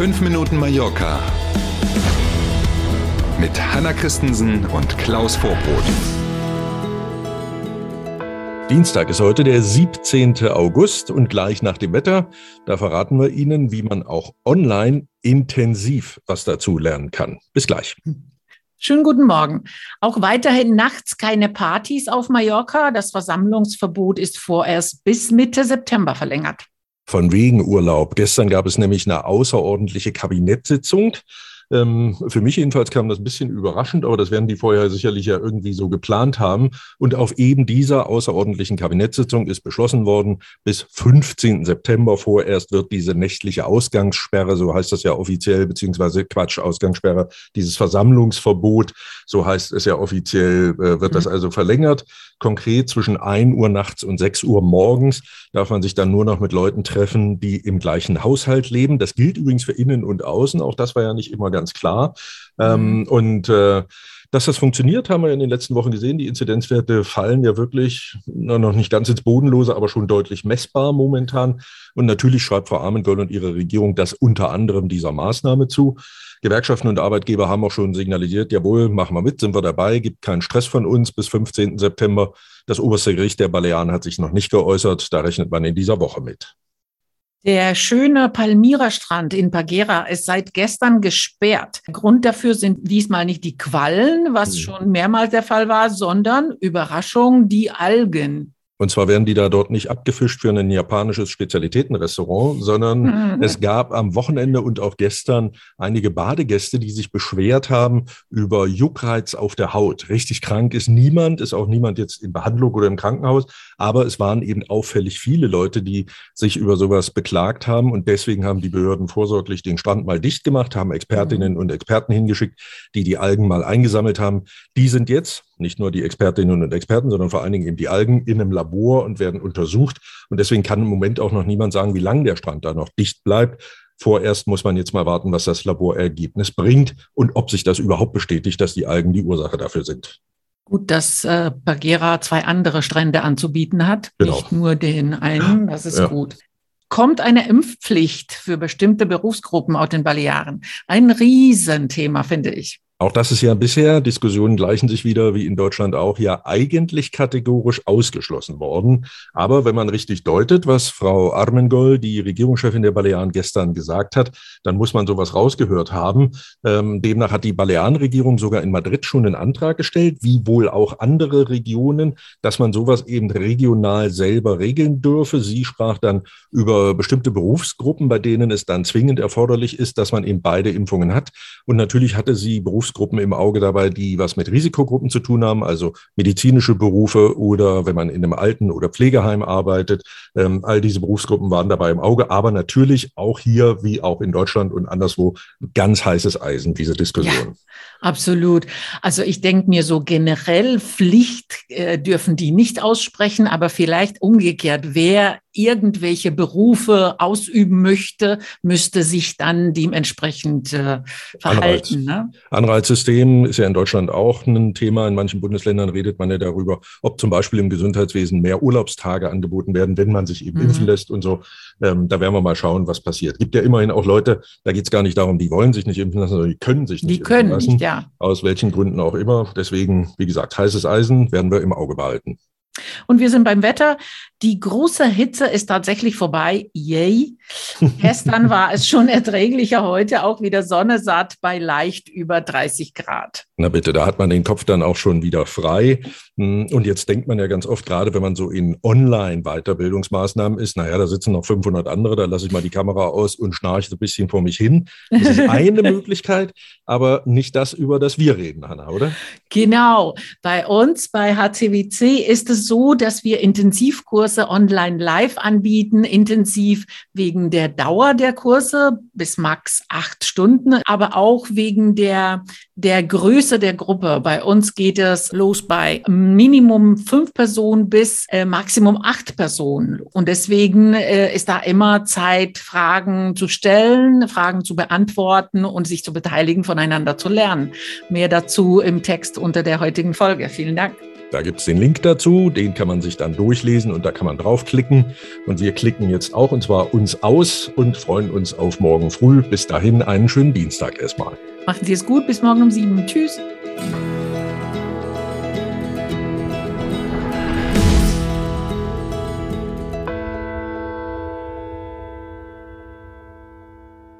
5 Minuten Mallorca mit Hanna Christensen und Klaus Vorbrot. Dienstag ist heute der 17. August und gleich nach dem Wetter, da verraten wir Ihnen, wie man auch online intensiv was dazu lernen kann. Bis gleich. Schönen guten Morgen. Auch weiterhin nachts keine Partys auf Mallorca. Das Versammlungsverbot ist vorerst bis Mitte September verlängert. Von wegen Urlaub. Gestern gab es nämlich eine außerordentliche Kabinettssitzung. Ähm, für mich jedenfalls kam das ein bisschen überraschend, aber das werden die vorher sicherlich ja irgendwie so geplant haben. Und auf eben dieser außerordentlichen Kabinettssitzung ist beschlossen worden, bis 15. September vorerst wird diese nächtliche Ausgangssperre, so heißt das ja offiziell, beziehungsweise Quatsch, Ausgangssperre, dieses Versammlungsverbot, so heißt es ja offiziell, äh, wird mhm. das also verlängert. Konkret zwischen 1 Uhr nachts und 6 Uhr morgens darf man sich dann nur noch mit Leuten treffen, die im gleichen Haushalt leben. Das gilt übrigens für Innen und Außen. Auch das war ja nicht immer ganz ganz klar. Ähm, mhm. und äh, dass das funktioniert, haben wir in den letzten Wochen gesehen. Die Inzidenzwerte fallen ja wirklich noch nicht ganz ins Bodenlose, aber schon deutlich messbar momentan. Und natürlich schreibt Frau Armengold und ihre Regierung das unter anderem dieser Maßnahme zu. Gewerkschaften und Arbeitgeber haben auch schon signalisiert, jawohl, machen wir mit, sind wir dabei, gibt keinen Stress von uns bis 15. September. Das oberste Gericht der Balearen hat sich noch nicht geäußert, da rechnet man in dieser Woche mit. Der schöne Palmyra-Strand in Pagera ist seit gestern gesperrt. Grund dafür sind diesmal nicht die Quallen, was mhm. schon mehrmals der Fall war, sondern Überraschung, die Algen. Und zwar werden die da dort nicht abgefischt für ein japanisches Spezialitätenrestaurant, sondern mhm. es gab am Wochenende und auch gestern einige Badegäste, die sich beschwert haben über Juckreiz auf der Haut. Richtig krank ist niemand, ist auch niemand jetzt in Behandlung oder im Krankenhaus, aber es waren eben auffällig viele Leute, die sich über sowas beklagt haben und deswegen haben die Behörden vorsorglich den Strand mal dicht gemacht, haben Expertinnen mhm. und Experten hingeschickt, die die Algen mal eingesammelt haben. Die sind jetzt nicht nur die Expertinnen und Experten, sondern vor allen Dingen eben die Algen in einem Labor und werden untersucht. Und deswegen kann im Moment auch noch niemand sagen, wie lange der Strand da noch dicht bleibt. Vorerst muss man jetzt mal warten, was das Laborergebnis bringt und ob sich das überhaupt bestätigt, dass die Algen die Ursache dafür sind. Gut, dass äh, Bagheera zwei andere Strände anzubieten hat, genau. nicht nur den einen. Das ist ja. gut kommt eine Impfpflicht für bestimmte Berufsgruppen auf den Balearen. Ein Riesenthema, finde ich. Auch das ist ja bisher, Diskussionen gleichen sich wieder, wie in Deutschland auch, ja eigentlich kategorisch ausgeschlossen worden. Aber wenn man richtig deutet, was Frau Armengol, die Regierungschefin der Balearen, gestern gesagt hat, dann muss man sowas rausgehört haben. Ähm, demnach hat die Balearenregierung sogar in Madrid schon einen Antrag gestellt, wie wohl auch andere Regionen, dass man sowas eben regional selber regeln dürfe. Sie sprach dann über bestimmte Berufsgruppen, bei denen es dann zwingend erforderlich ist, dass man eben beide Impfungen hat. Und natürlich hatte sie Berufs Berufsgruppen im Auge dabei, die was mit Risikogruppen zu tun haben, also medizinische Berufe oder wenn man in einem Alten- oder Pflegeheim arbeitet. Ähm, all diese Berufsgruppen waren dabei im Auge, aber natürlich auch hier, wie auch in Deutschland und anderswo, ganz heißes Eisen, diese Diskussion. Ja, absolut. Also ich denke mir so generell Pflicht äh, dürfen die nicht aussprechen, aber vielleicht umgekehrt, wer irgendwelche Berufe ausüben möchte, müsste sich dann dementsprechend äh, verhalten. Anreiz. Ne? Anreizsystem ist ja in Deutschland auch ein Thema. In manchen Bundesländern redet man ja darüber, ob zum Beispiel im Gesundheitswesen mehr Urlaubstage angeboten werden, wenn man sich eben mhm. impfen lässt und so. Ähm, da werden wir mal schauen, was passiert. Gibt ja immerhin auch Leute, da geht es gar nicht darum, die wollen sich nicht impfen lassen, sondern die können sich nicht die impfen können lassen. Nicht, ja. Aus welchen Gründen auch immer. Deswegen, wie gesagt, heißes Eisen werden wir im Auge behalten. Und wir sind beim Wetter. Die große Hitze ist tatsächlich vorbei. Yay. Gestern war es schon erträglicher, heute auch wieder Sonne satt bei leicht über 30 Grad. Na bitte, da hat man den Kopf dann auch schon wieder frei. Hm, und jetzt denkt man ja ganz oft, gerade wenn man so in Online-Weiterbildungsmaßnahmen ist, naja, da sitzen noch 500 andere, da lasse ich mal die Kamera aus und schnarche so ein bisschen vor mich hin. Das ist eine Möglichkeit, aber nicht das, über das wir reden, Hanna, oder? Genau. Bei uns, bei HCWC, ist es so, dass wir Intensivkurse online live anbieten, intensiv wegen der Dauer der Kurse bis max acht Stunden, aber auch wegen der, der Größe der Gruppe. Bei uns geht es los bei Minimum fünf Personen bis äh, Maximum acht Personen. Und deswegen äh, ist da immer Zeit, Fragen zu stellen, Fragen zu beantworten und sich zu beteiligen, voneinander zu lernen. Mehr dazu im Text unter der heutigen Folge. Vielen Dank. Da gibt es den Link dazu, den kann man sich dann durchlesen und da kann man draufklicken. Und wir klicken jetzt auch und zwar uns aus und freuen uns auf morgen früh. Bis dahin einen schönen Dienstag erstmal. Machen Sie es gut, bis morgen um sieben. Tschüss.